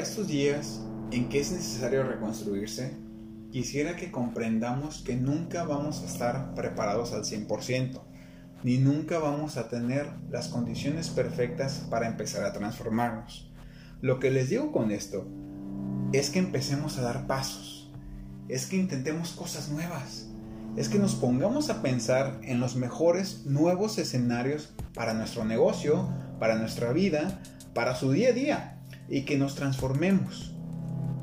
estos días en que es necesario reconstruirse, quisiera que comprendamos que nunca vamos a estar preparados al 100%, ni nunca vamos a tener las condiciones perfectas para empezar a transformarnos. Lo que les digo con esto es que empecemos a dar pasos, es que intentemos cosas nuevas, es que nos pongamos a pensar en los mejores nuevos escenarios para nuestro negocio, para nuestra vida, para su día a día, y que nos transformemos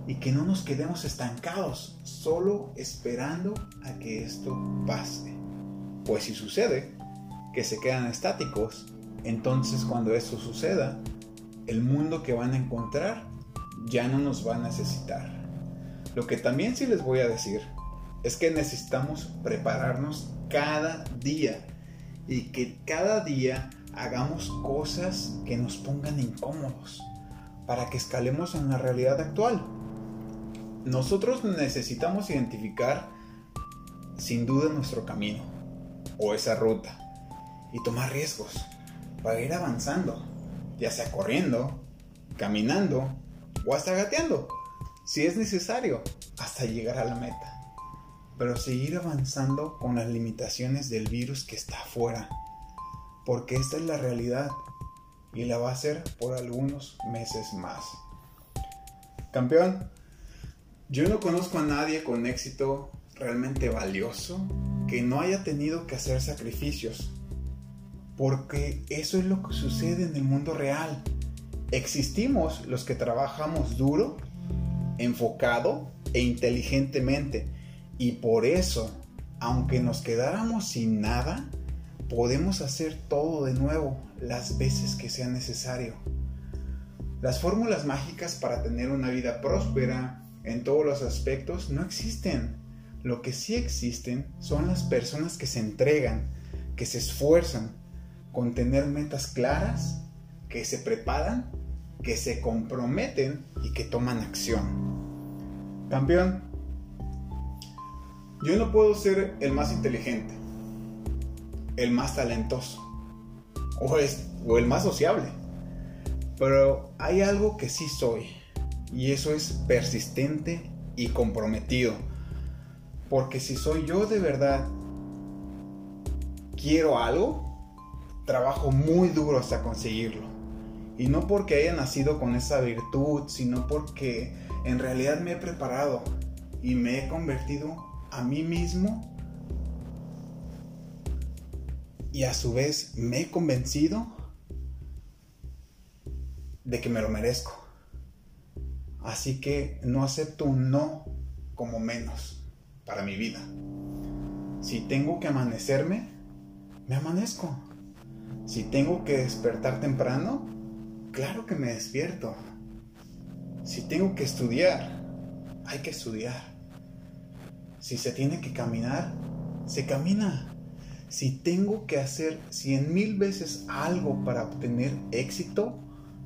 y que no nos quedemos estancados solo esperando a que esto pase. Pues si sucede que se quedan estáticos, entonces cuando esto suceda, el mundo que van a encontrar ya no nos va a necesitar. Lo que también sí les voy a decir es que necesitamos prepararnos cada día y que cada día hagamos cosas que nos pongan incómodos para que escalemos en la realidad actual nosotros necesitamos identificar sin duda nuestro camino o esa ruta y tomar riesgos para ir avanzando, ya sea corriendo, caminando o hasta gateando, si es necesario, hasta llegar a la meta. Pero seguir avanzando con las limitaciones del virus que está afuera, porque esta es la realidad y la va a ser por algunos meses más. Campeón, yo no conozco a nadie con éxito realmente valioso que no haya tenido que hacer sacrificios. Porque eso es lo que sucede en el mundo real. Existimos los que trabajamos duro, enfocado e inteligentemente. Y por eso, aunque nos quedáramos sin nada, podemos hacer todo de nuevo las veces que sea necesario. Las fórmulas mágicas para tener una vida próspera, en todos los aspectos no existen. Lo que sí existen son las personas que se entregan, que se esfuerzan con tener metas claras, que se preparan, que se comprometen y que toman acción. Campeón, yo no puedo ser el más inteligente, el más talentoso o, o el más sociable, pero hay algo que sí soy y eso es persistente y comprometido. Porque si soy yo de verdad, quiero algo, trabajo muy duro hasta conseguirlo. Y no porque haya nacido con esa virtud, sino porque en realidad me he preparado y me he convertido a mí mismo y a su vez me he convencido de que me lo merezco. Así que no acepto un no como menos para mi vida. Si tengo que amanecerme, me amanezco. Si tengo que despertar temprano, claro que me despierto. Si tengo que estudiar, hay que estudiar. Si se tiene que caminar, se camina. Si tengo que hacer cien mil veces algo para obtener éxito,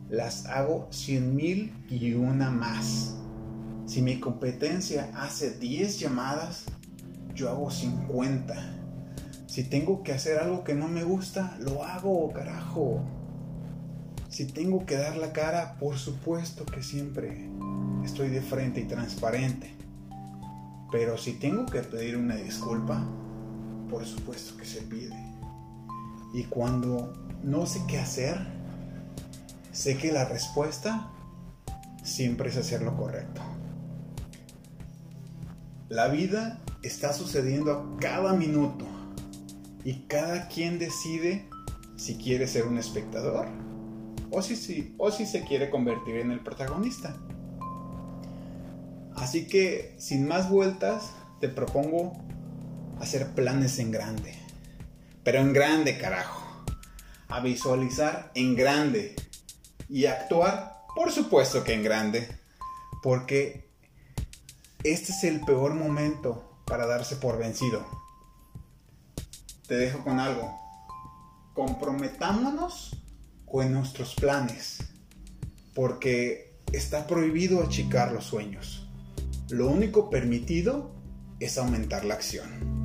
las hago cien mil y una más. Si mi competencia hace 10 llamadas, yo hago 50. Si tengo que hacer algo que no me gusta, lo hago, carajo. Si tengo que dar la cara, por supuesto que siempre estoy de frente y transparente. Pero si tengo que pedir una disculpa, por supuesto que se pide. Y cuando no sé qué hacer, sé que la respuesta siempre es hacer lo correcto. La vida está sucediendo a cada minuto y cada quien decide si quiere ser un espectador o si, o si se quiere convertir en el protagonista. Así que, sin más vueltas, te propongo hacer planes en grande. Pero en grande, carajo. A visualizar en grande y actuar, por supuesto que en grande, porque este es el peor momento para darse por vencido. Te dejo con algo. Comprometámonos con nuestros planes, porque está prohibido achicar los sueños. Lo único permitido es aumentar la acción.